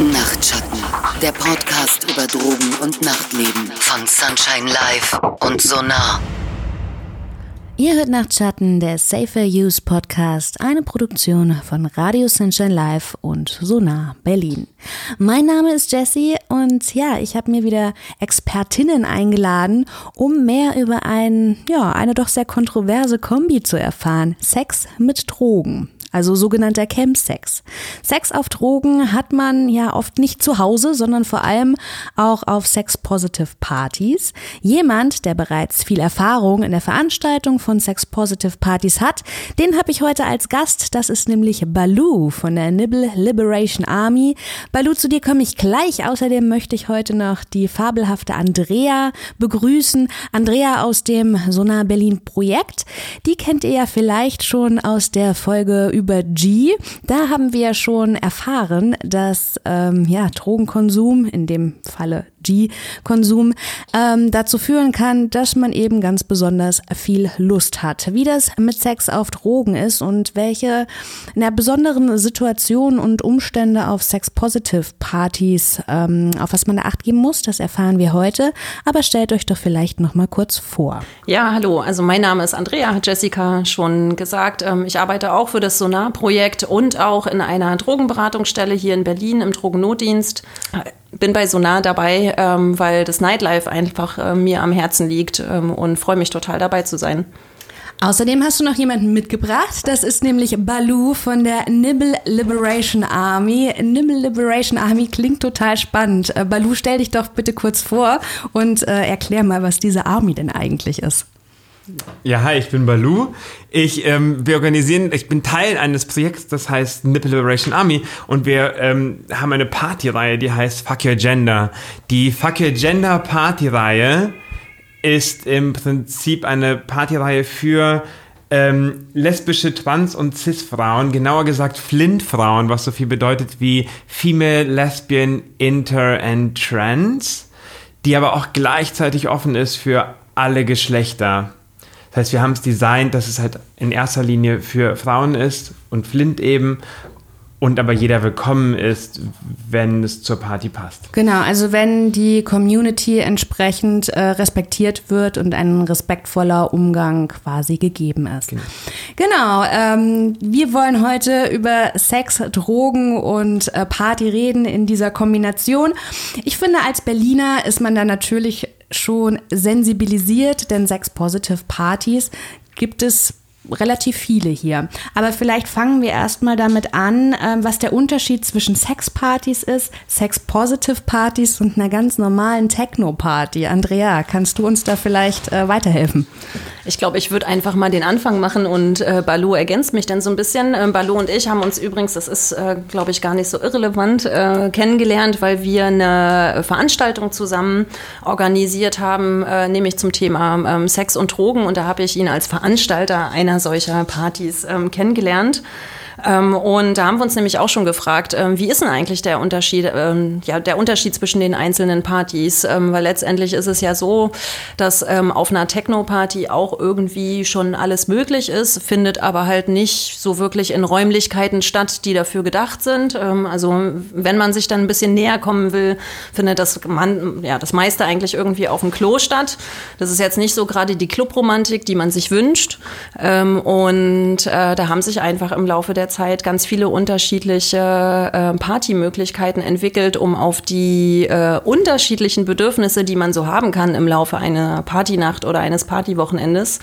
Nachtschatten, der Podcast über Drogen und Nachtleben von Sunshine Live und Sonar. Ihr hört Nachtschatten, der Safer Use Podcast, eine Produktion von Radio Sunshine Live und Sonar Berlin. Mein Name ist Jessie und ja, ich habe mir wieder Expertinnen eingeladen, um mehr über ein, ja, eine doch sehr kontroverse Kombi zu erfahren. Sex mit Drogen also sogenannter Campsex. Sex auf Drogen hat man ja oft nicht zu Hause, sondern vor allem auch auf Sex-Positive-Partys. Jemand, der bereits viel Erfahrung in der Veranstaltung von Sex-Positive-Partys hat, den habe ich heute als Gast. Das ist nämlich Balu von der Nibble Liberation Army. Balu, zu dir komme ich gleich. Außerdem möchte ich heute noch die fabelhafte Andrea begrüßen. Andrea aus dem Sonar Berlin Projekt. Die kennt ihr ja vielleicht schon aus der Folge über G. Da haben wir schon erfahren, dass ähm, ja, Drogenkonsum, in dem Falle G-Konsum, ähm, dazu führen kann, dass man eben ganz besonders viel Lust hat. Wie das mit Sex auf Drogen ist und welche na, besonderen Situationen und Umstände auf Sex-Positive-Partys, ähm, auf was man da acht geben muss, das erfahren wir heute. Aber stellt euch doch vielleicht noch mal kurz vor. Ja, hallo. Also mein Name ist Andrea, hat Jessica schon gesagt. Ähm, ich arbeite auch für das Sonar-Projekt und auch in einer Drogenberatungsstelle hier in Berlin im Drogennotdienst bin bei Sonar dabei, ähm, weil das Nightlife einfach äh, mir am Herzen liegt ähm, und freue mich total dabei zu sein. Außerdem hast du noch jemanden mitgebracht. Das ist nämlich Balu von der Nibble Liberation Army. Nibble Liberation Army klingt total spannend. Äh, Balu, stell dich doch bitte kurz vor und äh, erklär mal, was diese Army denn eigentlich ist. Ja, hi, ich bin Balu. Ich, ähm, wir organisieren, ich bin Teil eines Projekts, das heißt Nipple Liberation Army und wir ähm, haben eine Partyreihe, die heißt Fuck Your Gender. Die Fuck Your Gender Partyreihe ist im Prinzip eine Partyreihe für ähm, lesbische Trans- und Cis-Frauen, genauer gesagt Flint-Frauen, was so viel bedeutet wie Female, Lesbian, Inter and Trans, die aber auch gleichzeitig offen ist für alle Geschlechter. Das heißt, wir haben es designt, dass es halt in erster Linie für Frauen ist und Flint eben und aber jeder willkommen ist, wenn es zur Party passt. Genau, also wenn die Community entsprechend äh, respektiert wird und ein respektvoller Umgang quasi gegeben ist. Genau, genau ähm, wir wollen heute über Sex, Drogen und äh, Party reden in dieser Kombination. Ich finde, als Berliner ist man da natürlich schon sensibilisiert, denn Sex-Positive-Partys gibt es relativ viele hier. Aber vielleicht fangen wir erstmal damit an, ähm, was der Unterschied zwischen Sexpartys ist, Sex-Positive-Partys und einer ganz normalen Techno-Party. Andrea, kannst du uns da vielleicht äh, weiterhelfen? Ich glaube, ich würde einfach mal den Anfang machen und äh, Balu ergänzt mich dann so ein bisschen. Ähm, Balu und ich haben uns übrigens, das ist, äh, glaube ich, gar nicht so irrelevant, äh, kennengelernt, weil wir eine Veranstaltung zusammen organisiert haben, äh, nämlich zum Thema ähm, Sex und Drogen. Und da habe ich ihn als Veranstalter einer einer solcher Partys ähm, kennengelernt. Ähm, und da haben wir uns nämlich auch schon gefragt, ähm, wie ist denn eigentlich der Unterschied, ähm, ja, der Unterschied zwischen den einzelnen Partys? Ähm, weil letztendlich ist es ja so, dass ähm, auf einer Techno-Party auch irgendwie schon alles möglich ist, findet aber halt nicht so wirklich in Räumlichkeiten statt, die dafür gedacht sind. Ähm, also wenn man sich dann ein bisschen näher kommen will, findet das, man, ja, das meiste eigentlich irgendwie auf dem Klo statt. Das ist jetzt nicht so gerade die Clubromantik, die man sich wünscht. und äh, da haben sich einfach im Laufe der Zeit ganz viele unterschiedliche äh, Partymöglichkeiten entwickelt, um auf die äh, unterschiedlichen Bedürfnisse, die man so haben kann im Laufe einer Partynacht oder eines Partywochenendes,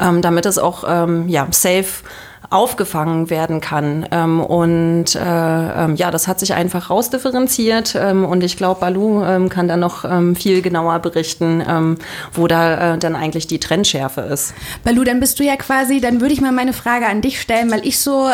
ähm, damit es auch ähm, ja, safe aufgefangen werden kann. Ähm, und äh, ähm, ja, das hat sich einfach rausdifferenziert. Ähm, und ich glaube, Balu ähm, kann da noch ähm, viel genauer berichten, ähm, wo da äh, dann eigentlich die Trendschärfe ist. Balu, dann bist du ja quasi, dann würde ich mal meine Frage an dich stellen, weil ich so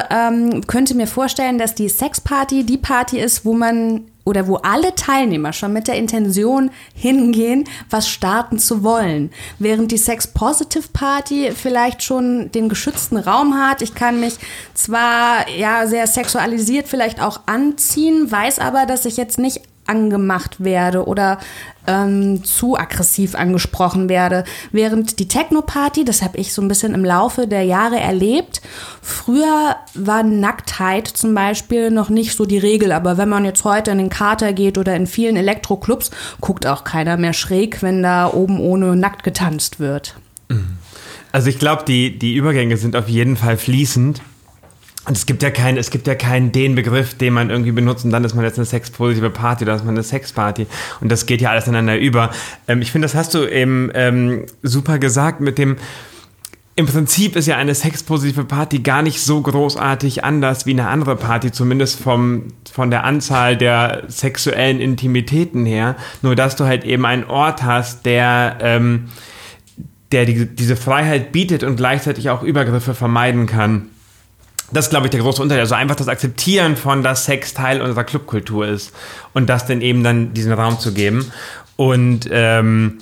könnte mir vorstellen, dass die Sexparty die Party ist, wo man oder wo alle Teilnehmer schon mit der Intention hingehen, was starten zu wollen. Während die Sex Positive Party vielleicht schon den geschützten Raum hat. Ich kann mich zwar ja sehr sexualisiert vielleicht auch anziehen, weiß aber, dass ich jetzt nicht angemacht werde oder ähm, zu aggressiv angesprochen werde. Während die Techno-Party, das habe ich so ein bisschen im Laufe der Jahre erlebt, früher war Nacktheit zum Beispiel noch nicht so die Regel, aber wenn man jetzt heute in den Kater geht oder in vielen Elektroclubs, guckt auch keiner mehr schräg, wenn da oben ohne nackt getanzt wird. Also ich glaube, die, die Übergänge sind auf jeden Fall fließend. Und es gibt ja keinen, es gibt ja keinen den Begriff, den man irgendwie benutzt und dann ist man jetzt eine sexpositive Party oder ist man eine Sexparty. Und das geht ja alles ineinander über. Ähm, ich finde, das hast du eben ähm, super gesagt mit dem, im Prinzip ist ja eine sexpositive Party gar nicht so großartig anders wie eine andere Party, zumindest vom, von der Anzahl der sexuellen Intimitäten her. Nur dass du halt eben einen Ort hast, der, ähm, der die, diese Freiheit bietet und gleichzeitig auch Übergriffe vermeiden kann. Das ist, glaube ich, der große Unterschied. Also einfach das Akzeptieren von, dass Sex Teil unserer Clubkultur ist und das dann eben dann diesen Raum zu geben. Und ähm,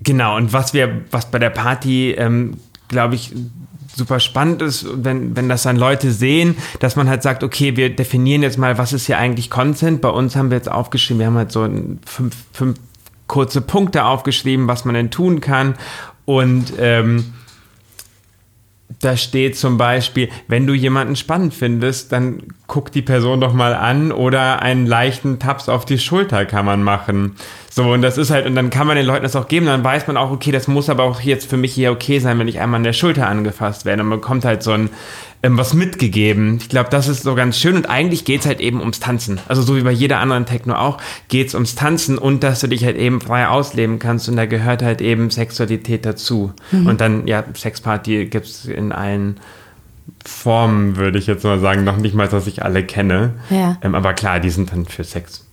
genau, und was wir, was bei der Party, ähm, glaube ich, super spannend ist, wenn, wenn das dann Leute sehen, dass man halt sagt, okay, wir definieren jetzt mal, was ist hier eigentlich Consent. Bei uns haben wir jetzt aufgeschrieben, wir haben halt so fünf, fünf kurze Punkte aufgeschrieben, was man denn tun kann. Und ähm, da steht zum Beispiel, wenn du jemanden spannend findest, dann guck die Person doch mal an oder einen leichten Taps auf die Schulter kann man machen. So, und das ist halt, und dann kann man den Leuten das auch geben, dann weiß man auch, okay, das muss aber auch jetzt für mich hier okay sein, wenn ich einmal an der Schulter angefasst werde. Und man bekommt halt so ein, ähm, was mitgegeben. Ich glaube, das ist so ganz schön und eigentlich geht es halt eben ums Tanzen. Also so wie bei jeder anderen Techno auch, geht es ums Tanzen und dass du dich halt eben frei ausleben kannst und da gehört halt eben Sexualität dazu. Mhm. Und dann, ja, Sexparty gibt es in allen Formen, würde ich jetzt mal sagen, noch nicht mal, dass ich alle kenne. Ja. Ähm, aber klar, die sind dann für Sex.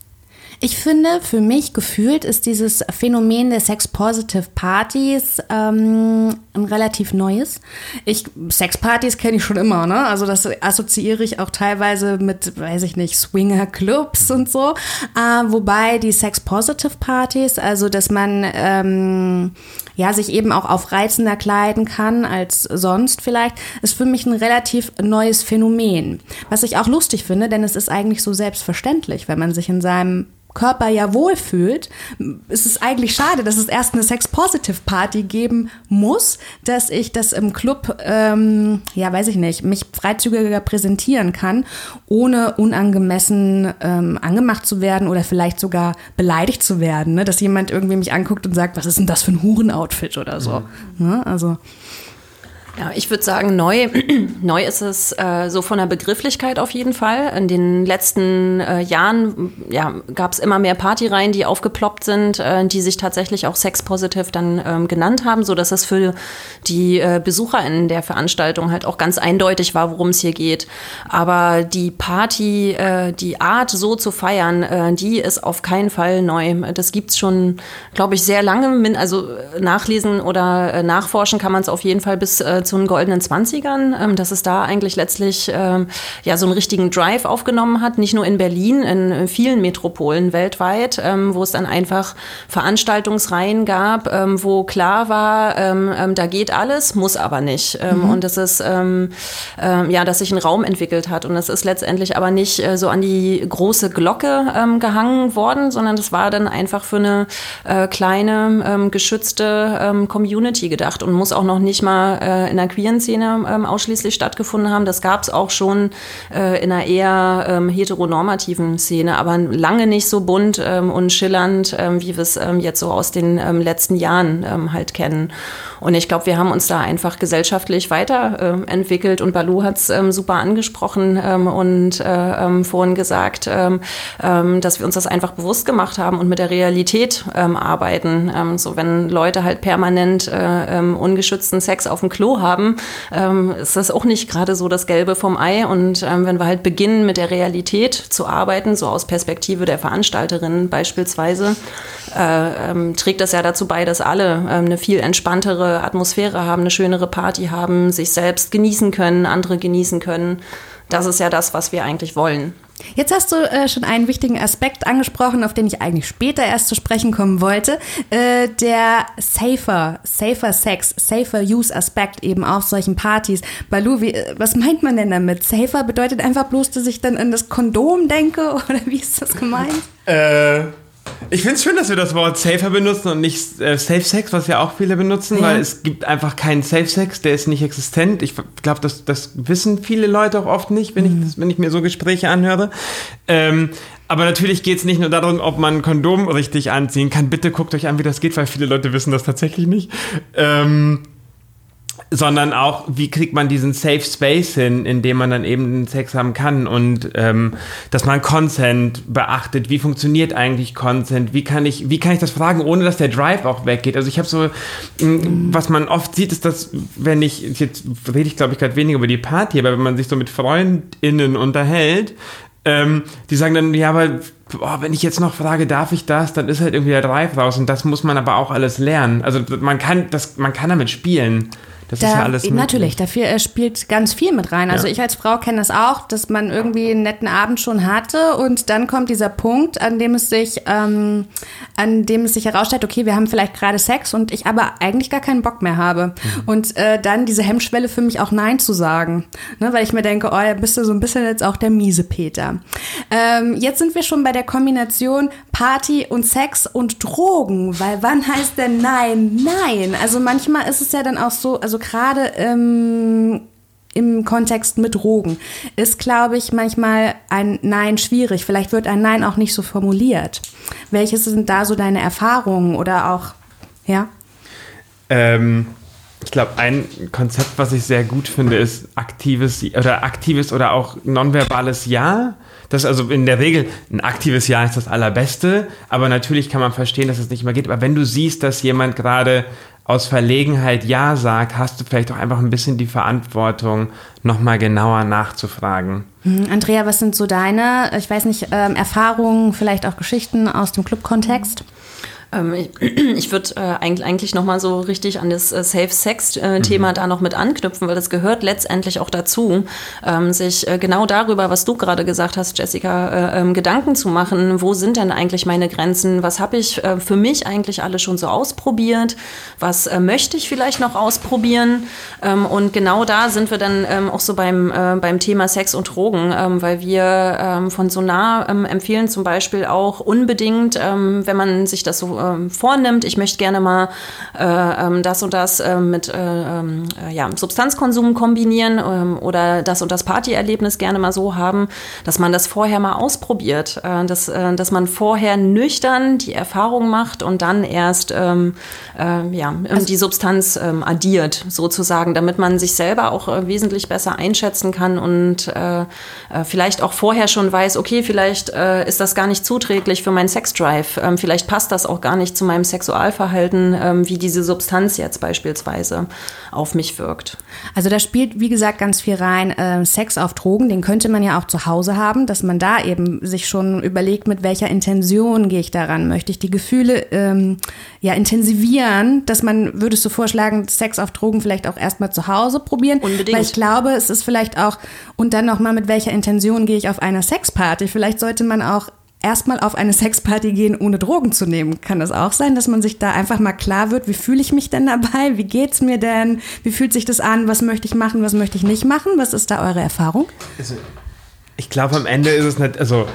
Ich finde, für mich gefühlt ist dieses Phänomen der Sex-Positive Partys ähm, ein relativ neues. Ich, Sex-Partys kenne ich schon immer, ne? Also das assoziiere ich auch teilweise mit, weiß ich nicht, Swinger-Clubs und so. Äh, wobei die Sex-Positive Partys, also dass man ähm, ja sich eben auch aufreizender kleiden kann als sonst vielleicht, ist für mich ein relativ neues Phänomen. Was ich auch lustig finde, denn es ist eigentlich so selbstverständlich, wenn man sich in seinem Körper ja wohlfühlt, ist es eigentlich schade, dass es erst eine Sex-Positive-Party geben muss, dass ich das im Club, ähm, ja, weiß ich nicht, mich freizügiger präsentieren kann, ohne unangemessen ähm, angemacht zu werden oder vielleicht sogar beleidigt zu werden, ne? dass jemand irgendwie mich anguckt und sagt, was ist denn das für ein Hurenoutfit oder so. Mhm. Ne? Also ja, ich würde sagen, neu, neu ist es äh, so von der Begrifflichkeit auf jeden Fall. In den letzten äh, Jahren ja, gab es immer mehr Partyreihen, die aufgeploppt sind, äh, die sich tatsächlich auch Sex-Positive dann ähm, genannt haben, sodass es für die äh, BesucherInnen der Veranstaltung halt auch ganz eindeutig war, worum es hier geht. Aber die Party, äh, die Art so zu feiern, äh, die ist auf keinen Fall neu. Das gibt's schon, glaube ich, sehr lange. Also nachlesen oder nachforschen kann man es auf jeden Fall bis zu den goldenen Zwanzigern, ähm, dass es da eigentlich letztlich ähm, ja so einen richtigen Drive aufgenommen hat, nicht nur in Berlin, in vielen Metropolen weltweit, ähm, wo es dann einfach Veranstaltungsreihen gab, ähm, wo klar war, ähm, ähm, da geht alles, muss aber nicht. Mhm. Und das ist ja, dass sich ein Raum entwickelt hat und es ist letztendlich aber nicht äh, so an die große Glocke gehangen worden, sondern das war dann einfach für eine äh, kleine geschützte Community gedacht und muss auch noch nicht mal äh, in der queeren Szene ähm, ausschließlich stattgefunden haben. Das gab es auch schon äh, in einer eher ähm, heteronormativen Szene, aber lange nicht so bunt ähm, und schillernd, ähm, wie wir es ähm, jetzt so aus den ähm, letzten Jahren halt kennen. Und ich glaube, wir haben uns da einfach gesellschaftlich weiterentwickelt äh, und Balu hat es super angesprochen und äh, vorhin gesagt, dass wir uns das einfach bewusst gemacht haben und mit der Realität arbeiten. so wenn Leute halt permanent äh, ungeschützten Sex auf dem Klo haben, haben, ähm, ist das auch nicht gerade so das Gelbe vom Ei. Und ähm, wenn wir halt beginnen, mit der Realität zu arbeiten, so aus Perspektive der Veranstalterinnen beispielsweise, äh, ähm, trägt das ja dazu bei, dass alle ähm, eine viel entspanntere Atmosphäre haben, eine schönere Party haben, sich selbst genießen können, andere genießen können. Das ist ja das, was wir eigentlich wollen. Jetzt hast du äh, schon einen wichtigen Aspekt angesprochen, auf den ich eigentlich später erst zu sprechen kommen wollte. Äh, der safer, safer Sex, safer Use Aspekt eben auf solchen Partys. Balu, wie, äh, was meint man denn damit? Safer bedeutet einfach bloß, dass ich dann an das Kondom denke oder wie ist das gemeint? Äh. Ich finde es schön, dass wir das Wort Safer benutzen und nicht äh, Safe Sex, was ja auch viele benutzen, ja. weil es gibt einfach keinen Safe Sex, der ist nicht existent. Ich glaube, das, das wissen viele Leute auch oft nicht, wenn, mhm. ich, wenn ich mir so Gespräche anhöre. Ähm, aber natürlich geht es nicht nur darum, ob man ein Kondom richtig anziehen kann. Bitte guckt euch an, wie das geht, weil viele Leute wissen das tatsächlich nicht. Ähm, sondern auch, wie kriegt man diesen Safe Space hin, in dem man dann eben Sex haben kann und ähm, dass man Consent beachtet. Wie funktioniert eigentlich Consent? Wie kann ich, wie kann ich das fragen, ohne dass der Drive auch weggeht? Also ich habe so, was man oft sieht, ist, dass wenn ich jetzt rede ich glaube ich gerade weniger über die Party, aber wenn man sich so mit Freundinnen unterhält, ähm, die sagen dann, ja, aber boah, wenn ich jetzt noch frage, darf ich das, dann ist halt irgendwie der Drive raus und das muss man aber auch alles lernen. Also man kann, das, man kann damit spielen. Das da, ist ja alles möglich. Natürlich, dafür spielt ganz viel mit rein. Also ja. ich als Frau kenne das auch, dass man irgendwie einen netten Abend schon hatte und dann kommt dieser Punkt, an dem es sich, ähm, an dem es sich herausstellt, okay, wir haben vielleicht gerade Sex und ich aber eigentlich gar keinen Bock mehr habe. Mhm. Und äh, dann diese Hemmschwelle für mich auch Nein zu sagen. Ne, weil ich mir denke, oh, ja, bist du so ein bisschen jetzt auch der miese Peter. Ähm, jetzt sind wir schon bei der Kombination Party und Sex und Drogen, weil wann heißt denn Nein? Nein. Also manchmal ist es ja dann auch so, also gerade ähm, im Kontext mit Drogen ist, glaube ich, manchmal ein Nein schwierig. Vielleicht wird ein Nein auch nicht so formuliert. Welches sind da so deine Erfahrungen oder auch, ja? Ähm, ich glaube, ein Konzept, was ich sehr gut finde, ist aktives oder aktives oder auch nonverbales Ja. Das ist also in der Regel ein aktives Ja ist das allerbeste, aber natürlich kann man verstehen, dass es nicht mehr geht. Aber wenn du siehst, dass jemand gerade aus Verlegenheit Ja sagt, hast du vielleicht auch einfach ein bisschen die Verantwortung, nochmal genauer nachzufragen. Hm, Andrea, was sind so deine, ich weiß nicht, ähm, Erfahrungen, vielleicht auch Geschichten aus dem Clubkontext? Ich, ich würde äh, eigentlich, eigentlich nochmal so richtig an das äh, Safe-Sex-Thema äh, mhm. da noch mit anknüpfen, weil das gehört letztendlich auch dazu, ähm, sich genau darüber, was du gerade gesagt hast, Jessica, äh, ähm, Gedanken zu machen, wo sind denn eigentlich meine Grenzen, was habe ich für mich eigentlich alle schon so ausprobiert, was möchte ich vielleicht noch ausprobieren? Ähm, und genau da sind wir dann ähm, auch so beim, beim Thema Sex und Drogen, ähm, weil wir von Sonar empfehlen zum Beispiel auch unbedingt, wenn man sich das so ähm, vornimmt, ich möchte gerne mal äh, ähm, das und das äh, mit äh, ähm, äh, ja, Substanzkonsum kombinieren ähm, oder das und das Partyerlebnis gerne mal so haben, dass man das vorher mal ausprobiert, äh, dass, äh, dass man vorher nüchtern die Erfahrung macht und dann erst ähm, ja, also, die Substanz addiert, sozusagen, damit man sich selber auch wesentlich besser einschätzen kann und vielleicht auch vorher schon weiß, okay, vielleicht ist das gar nicht zuträglich für meinen Sexdrive, vielleicht passt das auch gar nicht zu meinem Sexualverhalten, ähm, wie diese Substanz jetzt beispielsweise auf mich wirkt. Also da spielt, wie gesagt, ganz viel rein. Äh, Sex auf Drogen, den könnte man ja auch zu Hause haben, dass man da eben sich schon überlegt, mit welcher Intention gehe ich daran. Möchte ich die Gefühle ähm, ja intensivieren, dass man, würdest du vorschlagen, Sex auf Drogen vielleicht auch erstmal zu Hause probieren? Unbedingt. Weil ich glaube, es ist vielleicht auch, und dann nochmal, mit welcher Intention gehe ich auf einer Sexparty? Vielleicht sollte man auch erstmal auf eine Sexparty gehen, ohne Drogen zu nehmen. Kann das auch sein, dass man sich da einfach mal klar wird, wie fühle ich mich denn dabei? Wie geht's mir denn? Wie fühlt sich das an? Was möchte ich machen? Was möchte ich nicht machen? Was ist da eure Erfahrung? Ich glaube, am Ende ist es nicht, also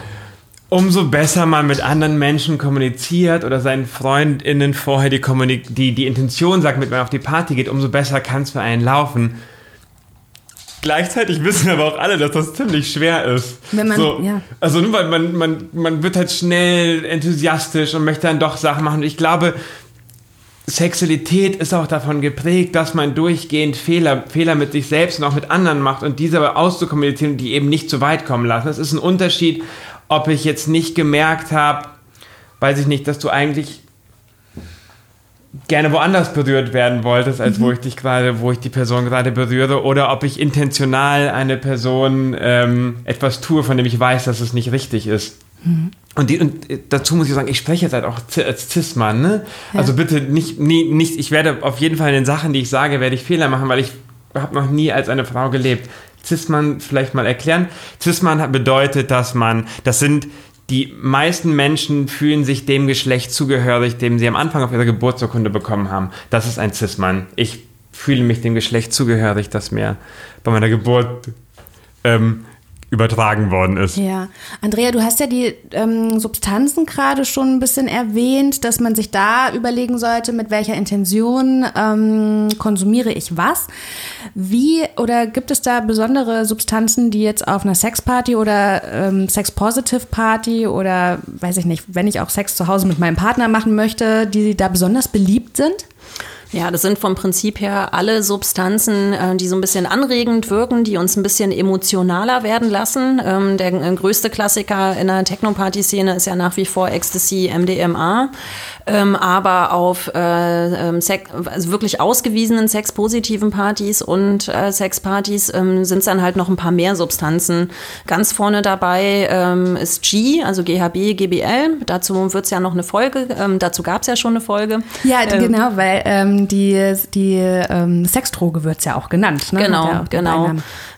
umso besser man mit anderen Menschen kommuniziert oder seinen FreundInnen vorher die, Kommunik die, die Intention sagt, mit man auf die Party geht, umso besser kann es für einen laufen. Gleichzeitig wissen aber auch alle, dass das ziemlich schwer ist. Wenn man, so, ja. Also nur weil man, man, man wird halt schnell enthusiastisch und möchte dann doch Sachen machen. Ich glaube, Sexualität ist auch davon geprägt, dass man durchgehend Fehler, Fehler mit sich selbst und auch mit anderen macht und diese aber auszukommunizieren, die eben nicht zu weit kommen lassen. Es ist ein Unterschied, ob ich jetzt nicht gemerkt habe, weiß ich nicht, dass du eigentlich gerne woanders berührt werden wolltest, als mhm. wo ich dich gerade, wo ich die Person gerade berühre, oder ob ich intentional eine Person ähm, etwas tue, von dem ich weiß, dass es nicht richtig ist. Mhm. Und, die, und, dazu muss ich sagen, ich spreche jetzt halt auch als Cis-Mann, ne? Ja. Also bitte nicht, nie, nicht, ich werde auf jeden Fall in den Sachen, die ich sage, werde ich Fehler machen, weil ich habe noch nie als eine Frau gelebt. Cis-Mann vielleicht mal erklären. Cis-Mann bedeutet, dass man, das sind die meisten Menschen fühlen sich dem Geschlecht zugehörig, dem sie am Anfang auf ihrer Geburtsurkunde bekommen haben. Das ist ein Cis-Mann. Ich fühle mich dem Geschlecht zugehörig, das mir bei meiner Geburt ähm, übertragen worden ist. Ja, Andrea, du hast ja die ähm, Substanzen gerade schon ein bisschen erwähnt, dass man sich da überlegen sollte, mit welcher Intention ähm, konsumiere ich was. Wie oder gibt es da besondere Substanzen, die jetzt auf einer Sexparty oder ähm, Sex-Positive-Party oder weiß ich nicht, wenn ich auch Sex zu Hause mit meinem Partner machen möchte, die da besonders beliebt sind? Ja, das sind vom Prinzip her alle Substanzen, äh, die so ein bisschen anregend wirken, die uns ein bisschen emotionaler werden lassen. Ähm, der äh, größte Klassiker in der Techno-Party-Szene ist ja nach wie vor Ecstasy, MDMA. Ähm, aber auf äh, ähm, Sex, also wirklich ausgewiesenen sexpositiven Partys und äh, Sexpartys ähm, sind es dann halt noch ein paar mehr Substanzen. Ganz vorne dabei ähm, ist G, also GHB, GBL. Dazu wird es ja noch eine Folge, ähm, dazu gab es ja schon eine Folge. Ja, genau, weil ähm, die, die ähm, Sexdroge wird es ja auch genannt. Ne? Genau, ja genau.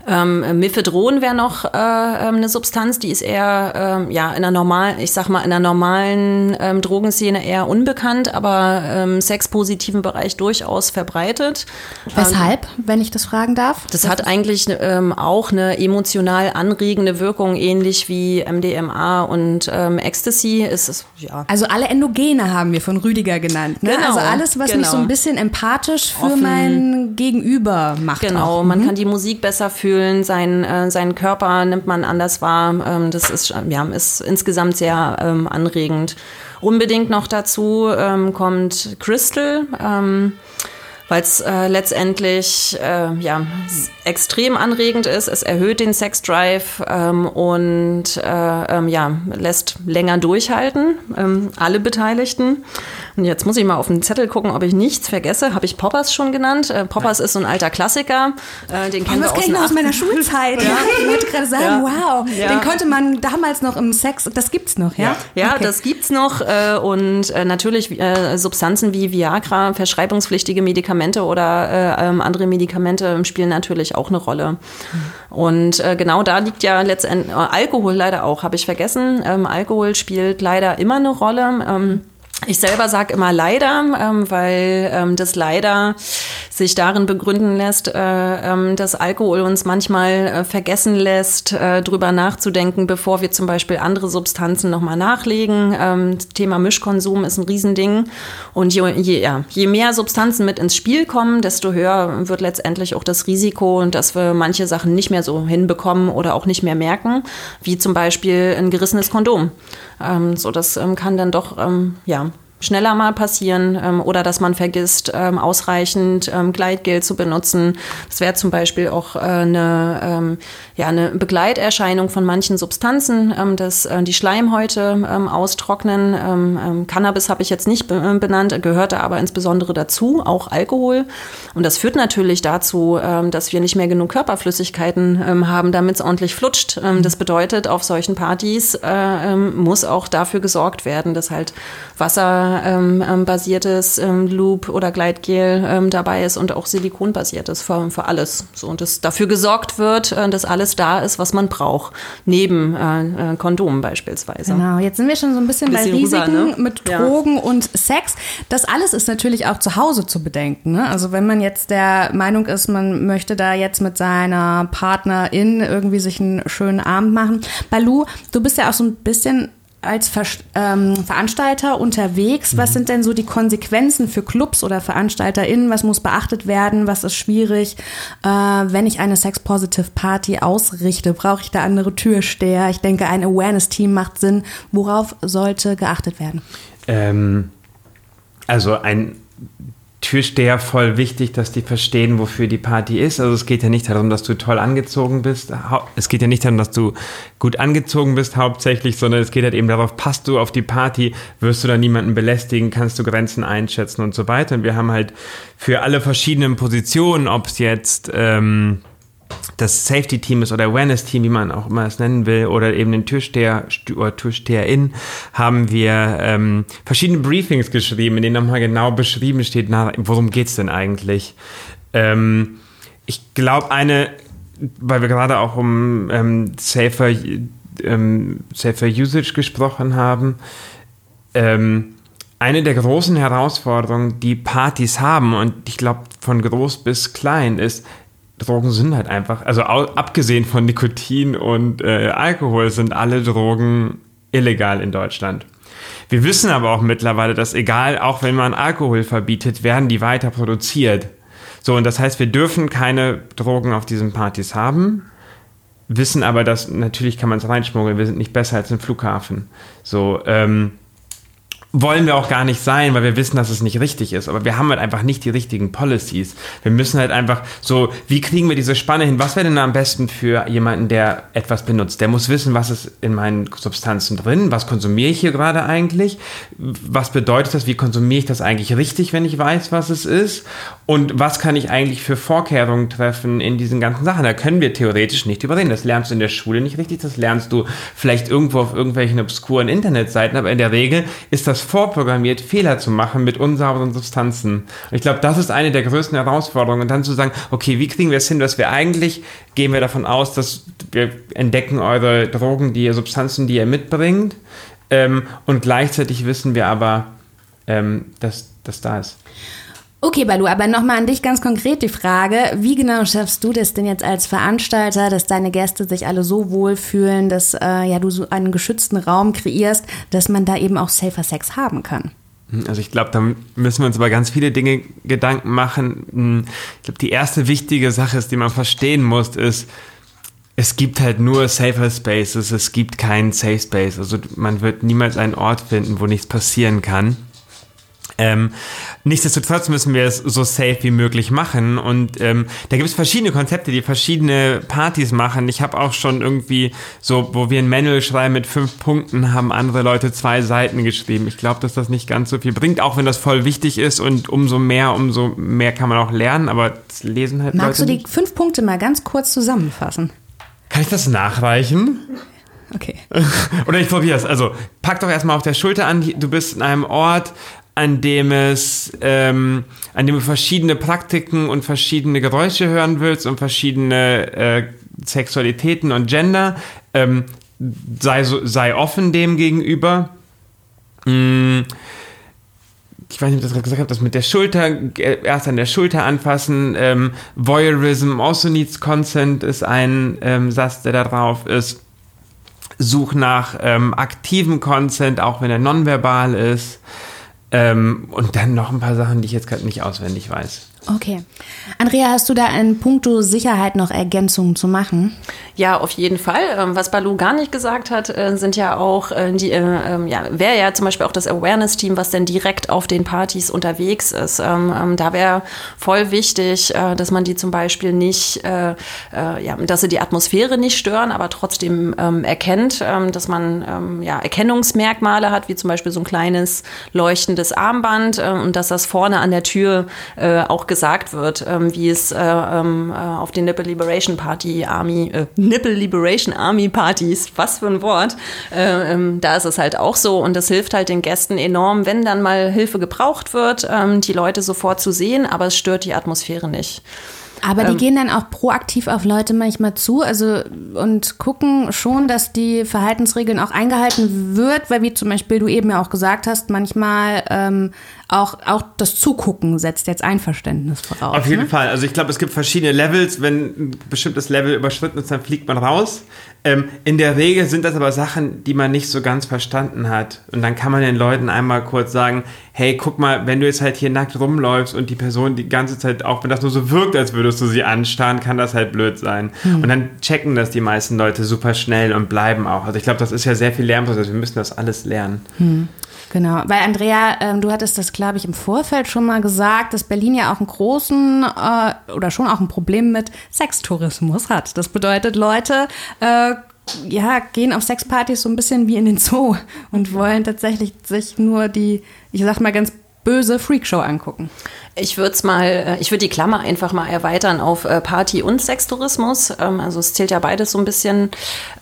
Ähm, Mifedron wäre noch äh, ähm, eine Substanz, die ist eher ähm, ja in der normalen, ich sag mal in der normalen ähm, Drogenszene eher unbekannt, aber im sexpositiven Bereich durchaus verbreitet. Weshalb, wenn ich das fragen darf? Das, das hat eigentlich ähm, auch eine emotional anregende Wirkung, ähnlich wie MDMA und ähm, Ecstasy. Ist es ja. Also alle Endogene haben wir von Rüdiger genannt. Ne? Genau, also alles, was genau. mich so ein bisschen empathisch für Offen. mein Gegenüber macht. Genau, auch. man mhm. kann die Musik besser fühlen fühlen, sein, äh, seinen Körper nimmt man anders wahr. Ähm, das ist, ja, ist insgesamt sehr ähm, anregend. Unbedingt noch dazu ähm, kommt Crystal. Ähm, weil es äh, letztendlich äh, ja, extrem anregend ist. Es erhöht den Sexdrive ähm, und äh, ähm, ja, lässt länger durchhalten, ähm, alle Beteiligten. Und jetzt muss ich mal auf den Zettel gucken, ob ich nichts vergesse. Habe ich Poppers schon genannt? Äh, Poppers Nein. ist so ein alter Klassiker. Äh, den kennen wir aus, aus meiner Schulzeit. ja. Ich wollte gerade sagen, ja. wow, ja. den konnte man damals noch im Sex, das gibt's noch, ja? Ja, okay. das gibt's noch. Äh, und äh, natürlich äh, Substanzen wie Viagra, verschreibungspflichtige Medikamente oder äh, ähm, andere Medikamente spielen natürlich auch eine Rolle. Und äh, genau da liegt ja letztendlich Alkohol leider auch, habe ich vergessen. Ähm, Alkohol spielt leider immer eine Rolle. Ähm, ich selber sage immer leider, ähm, weil ähm, das leider sich darin begründen lässt, äh, ähm, dass Alkohol uns manchmal äh, vergessen lässt, äh, drüber nachzudenken, bevor wir zum Beispiel andere Substanzen nochmal nachlegen. Ähm, das Thema Mischkonsum ist ein Riesending. Und je, je, ja, je mehr Substanzen mit ins Spiel kommen, desto höher wird letztendlich auch das Risiko, dass wir manche Sachen nicht mehr so hinbekommen oder auch nicht mehr merken, wie zum Beispiel ein gerissenes Kondom. Ähm, so, das ähm, kann dann doch, ähm, ja, schneller mal passieren ähm, oder dass man vergisst, ähm, ausreichend ähm, Gleitgel zu benutzen. Das wäre zum Beispiel auch äh, eine, ähm, ja, eine Begleiterscheinung von manchen Substanzen, ähm, dass äh, die Schleimhäute ähm, austrocknen. Cannabis habe ich jetzt nicht be äh, benannt, gehörte aber insbesondere dazu, auch Alkohol. Und das führt natürlich dazu, dass wir nicht mehr genug Körperflüssigkeiten haben, damit es ordentlich flutscht. das bedeutet, auf solchen Partys äh, muss auch dafür gesorgt werden, dass halt Wasser wasserbasiertes ähm, ähm, Loop oder Gleitgel ähm, dabei ist und auch silikonbasiertes für, für alles. So, und dass dafür gesorgt wird, äh, dass alles da ist, was man braucht, neben äh, äh Kondomen beispielsweise. Genau, jetzt sind wir schon so ein bisschen, bisschen bei Risiken rüber, ne? mit Drogen ja. und Sex. Das alles ist natürlich auch zu Hause zu bedenken. Ne? Also wenn man jetzt der Meinung ist, man möchte da jetzt mit seiner Partnerin irgendwie sich einen schönen Abend machen. Balu, du bist ja auch so ein bisschen als Ver ähm, Veranstalter unterwegs. Was mhm. sind denn so die Konsequenzen für Clubs oder VeranstalterInnen? Was muss beachtet werden? Was ist schwierig? Äh, wenn ich eine Sex-Positive Party ausrichte, brauche ich da andere Türsteher? Ich denke, ein Awareness-Team macht Sinn. Worauf sollte geachtet werden? Ähm, also ein Türsteher voll wichtig, dass die verstehen, wofür die Party ist. Also es geht ja nicht darum, dass du toll angezogen bist. Es geht ja nicht darum, dass du gut angezogen bist hauptsächlich, sondern es geht halt eben darauf, passt du auf die Party, wirst du da niemanden belästigen, kannst du Grenzen einschätzen und so weiter. Und wir haben halt für alle verschiedenen Positionen, ob es jetzt ähm, das Safety-Team ist oder Awareness-Team, wie man auch immer es nennen will, oder eben den Türsteher oder Türsteherin, haben wir ähm, verschiedene Briefings geschrieben, in denen nochmal genau beschrieben steht, na, worum es denn eigentlich? Ähm, ich glaube, eine weil wir gerade auch um ähm, safer, ähm, safer Usage gesprochen haben, ähm, eine der großen Herausforderungen, die Partys haben, und ich glaube von groß bis klein, ist, Drogen sind halt einfach, also abgesehen von Nikotin und äh, Alkohol, sind alle Drogen illegal in Deutschland. Wir wissen aber auch mittlerweile, dass egal, auch wenn man Alkohol verbietet, werden die weiter produziert. So, und das heißt, wir dürfen keine Drogen auf diesen Partys haben, wissen aber, dass natürlich kann man es reinschmuggeln, wir sind nicht besser als ein Flughafen. So, ähm, wollen wir auch gar nicht sein, weil wir wissen, dass es nicht richtig ist. Aber wir haben halt einfach nicht die richtigen Policies. Wir müssen halt einfach so, wie kriegen wir diese Spanne hin? Was wäre denn am besten für jemanden, der etwas benutzt? Der muss wissen, was ist in meinen Substanzen drin? Was konsumiere ich hier gerade eigentlich? Was bedeutet das? Wie konsumiere ich das eigentlich richtig, wenn ich weiß, was es ist? Und was kann ich eigentlich für Vorkehrungen treffen in diesen ganzen Sachen? Da können wir theoretisch nicht überreden. Das lernst du in der Schule nicht richtig. Das lernst du vielleicht irgendwo auf irgendwelchen obskuren Internetseiten. Aber in der Regel ist das vorprogrammiert, Fehler zu machen mit unsauberen Substanzen. Und ich glaube, das ist eine der größten Herausforderungen. Und dann zu sagen, okay, wie kriegen wir es hin, dass wir eigentlich, gehen wir davon aus, dass wir entdecken eure Drogen, die ihr Substanzen, die ihr mitbringt. Ähm, und gleichzeitig wissen wir aber, ähm, dass das da ist. Okay, Balu, aber nochmal an dich ganz konkret die Frage, wie genau schaffst du das denn jetzt als Veranstalter, dass deine Gäste sich alle so wohlfühlen, dass äh, ja, du so einen geschützten Raum kreierst, dass man da eben auch safer Sex haben kann? Hm, also ich glaube, da müssen wir uns über ganz viele Dinge Gedanken machen. Hm, ich glaube, die erste wichtige Sache ist, die man verstehen muss, ist, es gibt halt nur Safer Spaces, es gibt keinen Safe Space. Also man wird niemals einen Ort finden, wo nichts passieren kann. Ähm, nichtsdestotrotz müssen wir es so safe wie möglich machen und ähm, da gibt es verschiedene Konzepte, die verschiedene Partys machen. Ich habe auch schon irgendwie so, wo wir ein Manual schreiben mit fünf Punkten, haben andere Leute zwei Seiten geschrieben. Ich glaube, dass das nicht ganz so viel bringt, auch wenn das voll wichtig ist und umso mehr, umso mehr kann man auch lernen, aber das lesen halt Magst Leute du die fünf Punkte mal ganz kurz zusammenfassen? Kann ich das nachreichen? Okay. Oder ich probiere es. Also, pack doch erstmal auf der Schulter an, du bist in einem Ort, an dem es, ähm, an dem du verschiedene Praktiken und verschiedene Geräusche hören willst und verschiedene äh, Sexualitäten und Gender, ähm, sei, so, sei offen dem gegenüber. Mm, ich weiß nicht, ob ich das gesagt habe, das mit der Schulter, äh, erst an der Schulter anfassen. Ähm, Voyeurism also needs consent ist ein ähm, Satz, der da drauf ist. Such nach ähm, aktivem Consent, auch wenn er nonverbal ist. Ähm, und dann noch ein paar Sachen, die ich jetzt gerade nicht auswendig weiß. Okay. Andrea, hast du da in puncto Sicherheit noch Ergänzungen zu machen? Ja, auf jeden Fall. Ähm, was Balu gar nicht gesagt hat, äh, sind ja auch äh, die, äh, ähm, ja, wäre ja zum Beispiel auch das Awareness-Team, was denn direkt auf den Partys unterwegs ist. Ähm, da wäre voll wichtig, dass man die zum Beispiel nicht, ja, dass sie die Atmosphäre nicht stören, aber trotzdem erkennt, dass man ja, Erkennungsmerkmale hat, wie zum Beispiel so ein kleines leuchtendes Armband und dass das vorne an der Tür auch gesagt wird, ähm, wie es äh, ähm, äh, auf den Nipple Liberation Party Army, äh, Nipple Liberation Army Partys, was für ein Wort, äh, ähm, da ist es halt auch so und das hilft halt den Gästen enorm, wenn dann mal Hilfe gebraucht wird, ähm, die Leute sofort zu sehen, aber es stört die Atmosphäre nicht. Aber die ähm, gehen dann auch proaktiv auf Leute manchmal zu, also und gucken schon, dass die Verhaltensregeln auch eingehalten wird, weil wie zum Beispiel du eben ja auch gesagt hast, manchmal ähm, auch, auch das Zugucken setzt jetzt Einverständnis voraus. Auf jeden ne? Fall. Also ich glaube, es gibt verschiedene Levels. Wenn ein bestimmtes Level überschritten ist, dann fliegt man raus. Ähm, in der Regel sind das aber Sachen, die man nicht so ganz verstanden hat. Und dann kann man den Leuten einmal kurz sagen, hey, guck mal, wenn du jetzt halt hier nackt rumläufst und die Person die ganze Zeit, auch wenn das nur so wirkt, als würdest du sie anstarren, kann das halt blöd sein. Hm. Und dann checken das die meisten Leute super schnell und bleiben auch. Also ich glaube, das ist ja sehr viel Lernprozess. Wir müssen das alles lernen. Hm. Genau, weil Andrea, ähm, du hattest das, glaube ich, im Vorfeld schon mal gesagt, dass Berlin ja auch einen großen äh, oder schon auch ein Problem mit Sextourismus hat. Das bedeutet, Leute äh, ja, gehen auf Sexpartys so ein bisschen wie in den Zoo und wollen tatsächlich sich nur die, ich sag mal ganz böse Freakshow angucken. Ich würde mal, äh, ich würde die Klammer einfach mal erweitern auf äh, Party- und Sextourismus. Ähm, also es zählt ja beides so ein bisschen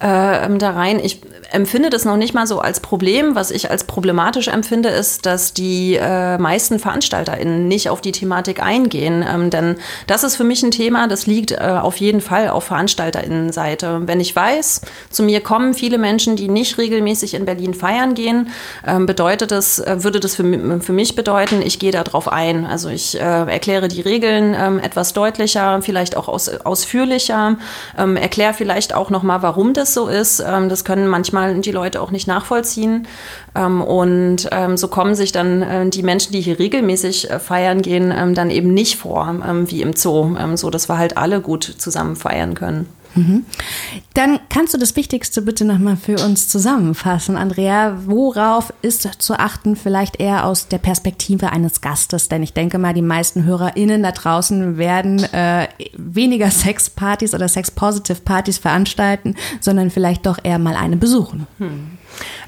äh, ähm, da rein. Ich empfinde das noch nicht mal so als Problem. Was ich als problematisch empfinde, ist, dass die äh, meisten VeranstalterInnen nicht auf die Thematik eingehen. Ähm, denn das ist für mich ein Thema, das liegt äh, auf jeden Fall auf VeranstalterInnenseite. Wenn ich weiß, zu mir kommen viele Menschen, die nicht regelmäßig in Berlin feiern gehen, ähm, bedeutet das, äh, würde das für, für mich bedeuten, ich gehe darauf ein. Also ich ich äh, erkläre die Regeln ähm, etwas deutlicher, vielleicht auch aus, ausführlicher, ähm, erkläre vielleicht auch nochmal, warum das so ist. Ähm, das können manchmal die Leute auch nicht nachvollziehen. Ähm, und ähm, so kommen sich dann äh, die Menschen, die hier regelmäßig äh, feiern gehen, ähm, dann eben nicht vor wie im Zoo, so dass wir halt alle gut zusammen feiern können. Mhm. Dann kannst du das Wichtigste bitte nochmal für uns zusammenfassen, Andrea. Worauf ist zu achten, vielleicht eher aus der Perspektive eines Gastes? Denn ich denke mal, die meisten HörerInnen da draußen werden äh, weniger Sexpartys oder Sex-Positive-Partys veranstalten, sondern vielleicht doch eher mal eine besuchen. Hm.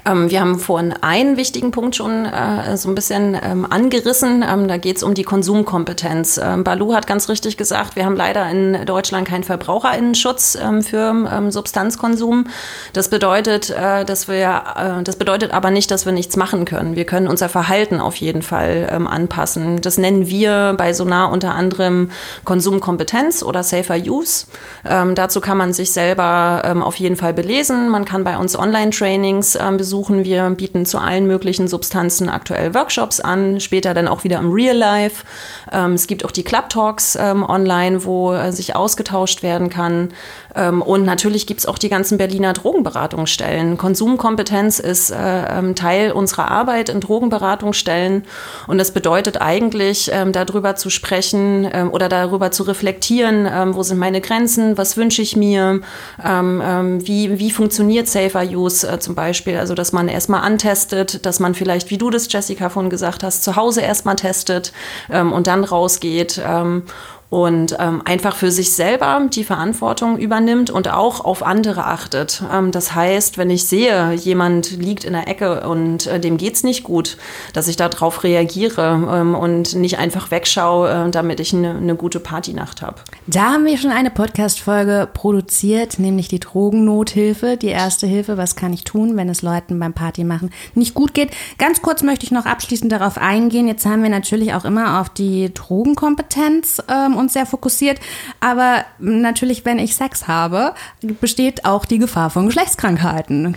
Ähm, wir haben vorhin einen wichtigen Punkt schon äh, so ein bisschen ähm, angerissen. Ähm, da geht es um die Konsumkompetenz. Ähm, Balu hat ganz richtig gesagt, wir haben leider in Deutschland keinen Verbraucherinnenschutz ähm, für ähm, Substanzkonsum. Das bedeutet, äh, dass wir, äh, das bedeutet aber nicht, dass wir nichts machen können. Wir können unser Verhalten auf jeden Fall anpassen. Das nennen wir bei Sonar unter anderem Konsumkompetenz oder Safer Use. dazu kann man sich selber auf jeden Fall belesen. Man kann bei uns Online-Trainings besuchen besuchen. Wir bieten zu allen möglichen Substanzen aktuell Workshops an, später dann auch wieder im Real Life. Ähm, es gibt auch die Club Talks ähm, online, wo äh, sich ausgetauscht werden kann. Ähm, und natürlich gibt es auch die ganzen Berliner Drogenberatungsstellen. Konsumkompetenz ist äh, ähm, Teil unserer Arbeit in Drogenberatungsstellen. Und das bedeutet eigentlich, ähm, darüber zu sprechen ähm, oder darüber zu reflektieren, wo sind meine Grenzen, was wünsche ich mir, wie, wie funktioniert Safer Use äh, zum Beispiel. Also dass man erstmal antestet, dass man vielleicht, wie du das, Jessica, vorhin gesagt hast, zu Hause erstmal testet ähm, und dann rausgeht. Ähm, und ähm, einfach für sich selber die Verantwortung übernimmt und auch auf andere achtet. Ähm, das heißt, wenn ich sehe, jemand liegt in der Ecke und äh, dem geht's nicht gut, dass ich darauf reagiere ähm, und nicht einfach wegschaue, äh, damit ich eine ne gute Partynacht habe. Da haben wir schon eine Podcast-Folge produziert, nämlich die Drogennothilfe, die erste Hilfe. Was kann ich tun, wenn es Leuten beim Partymachen nicht gut geht? Ganz kurz möchte ich noch abschließend darauf eingehen. Jetzt haben wir natürlich auch immer auf die Drogenkompetenz ähm, uns sehr fokussiert. Aber natürlich, wenn ich Sex habe, besteht auch die Gefahr von Geschlechtskrankheiten.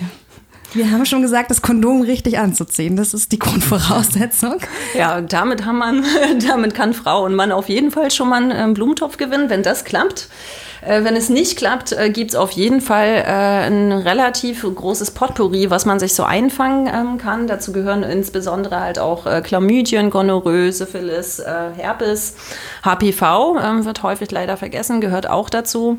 Wir haben schon gesagt, das Kondom richtig anzuziehen. Das ist die Grundvoraussetzung. Ja, damit haben man, damit kann Frau und Mann auf jeden Fall schon mal einen Blumentopf gewinnen, wenn das klappt. Äh, wenn es nicht klappt, äh, gibt es auf jeden Fall äh, ein relativ großes Potpourri, was man sich so einfangen ähm, kann. Dazu gehören insbesondere halt auch äh, Chlamydien, Gonorrhoe, Syphilis, äh, Herpes, HPV ähm, wird häufig leider vergessen, gehört auch dazu.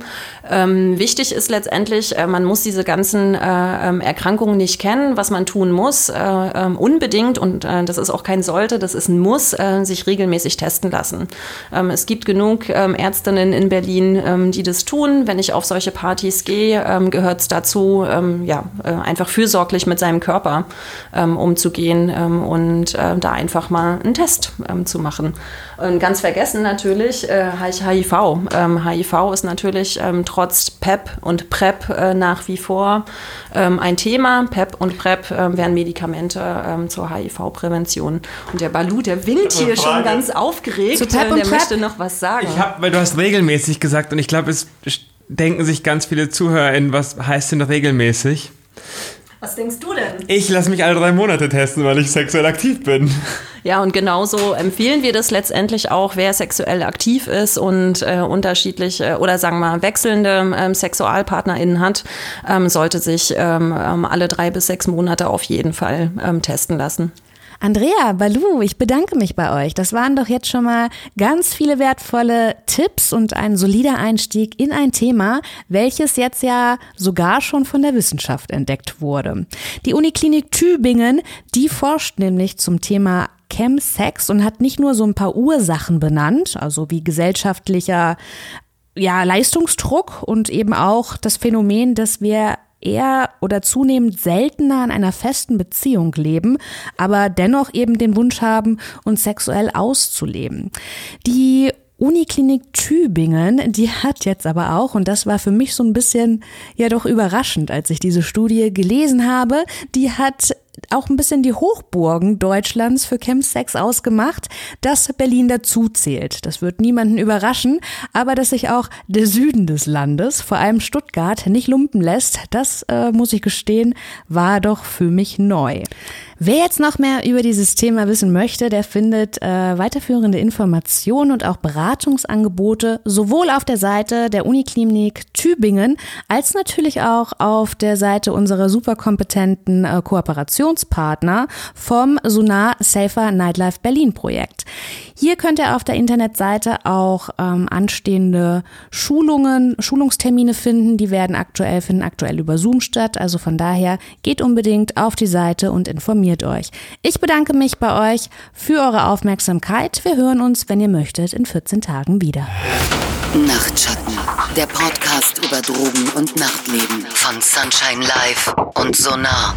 Ähm, wichtig ist letztendlich, äh, man muss diese ganzen ähm, Erkrankungen nicht kennen. Was man tun muss, ähm, unbedingt, und das ist auch kein Sollte, das ist ein Muss, sich regelmäßig testen lassen. Ähm, es gibt genug Ärztinnen in Berlin, die das Gutes tun. Wenn ich auf solche Partys gehe, ähm, gehört es dazu, ähm, ja, äh, einfach fürsorglich mit seinem Körper ähm, umzugehen ähm, und äh, da einfach mal einen Test ähm, zu machen. Und ganz vergessen natürlich äh, HIV. HIV ähm, ist natürlich trotz PEP und PrEP äh, nach wie vor ein Thema. PEP und PrEP wären Medikamente zur HIV-Prävention. Und der Balu, der winkt hier Frage. schon ganz aufgeregt. Zu PEP und der PrEP? möchte noch was sagen. Ich hab, weil du hast regelmäßig gesagt und ich glaube, es denken sich ganz viele ZuhörerInnen, was heißt denn regelmäßig? Was denkst du denn? Ich lasse mich alle drei Monate testen, weil ich sexuell aktiv bin. Ja, und genauso empfehlen wir das letztendlich auch, wer sexuell aktiv ist und äh, unterschiedliche oder sagen wir mal wechselnde ähm, SexualpartnerInnen hat, ähm, sollte sich ähm, ähm alle drei bis sechs Monate auf jeden Fall ähm, testen lassen. Andrea, Balu, ich bedanke mich bei euch. Das waren doch jetzt schon mal ganz viele wertvolle Tipps und ein solider Einstieg in ein Thema, welches jetzt ja sogar schon von der Wissenschaft entdeckt wurde. Die Uniklinik Tübingen, die forscht nämlich zum Thema Chemsex und hat nicht nur so ein paar Ursachen benannt, also wie gesellschaftlicher ja, Leistungsdruck und eben auch das Phänomen, dass wir eher oder zunehmend seltener in einer festen Beziehung leben, aber dennoch eben den Wunsch haben, uns sexuell auszuleben. Die Uniklinik Tübingen, die hat jetzt aber auch, und das war für mich so ein bisschen ja doch überraschend, als ich diese Studie gelesen habe, die hat auch ein bisschen die Hochburgen Deutschlands für Chemsex ausgemacht, dass Berlin dazu zählt. Das wird niemanden überraschen, aber dass sich auch der Süden des Landes, vor allem Stuttgart, nicht lumpen lässt, das äh, muss ich gestehen, war doch für mich neu. Wer jetzt noch mehr über dieses Thema wissen möchte, der findet äh, weiterführende Informationen und auch Beratungsangebote sowohl auf der Seite der Uniklinik Tübingen als natürlich auch auf der Seite unserer superkompetenten äh, Kooperationspartner vom Sonar Safer Nightlife Berlin Projekt. Hier könnt ihr auf der Internetseite auch ähm, anstehende Schulungen, Schulungstermine finden. Die werden aktuell, finden aktuell über Zoom statt. Also von daher geht unbedingt auf die Seite und informiert euch. Ich bedanke mich bei euch für eure Aufmerksamkeit. Wir hören uns, wenn ihr möchtet, in 14 Tagen wieder. Nachtschatten, der Podcast über Drogen und Nachtleben von Sunshine Live und Sonar.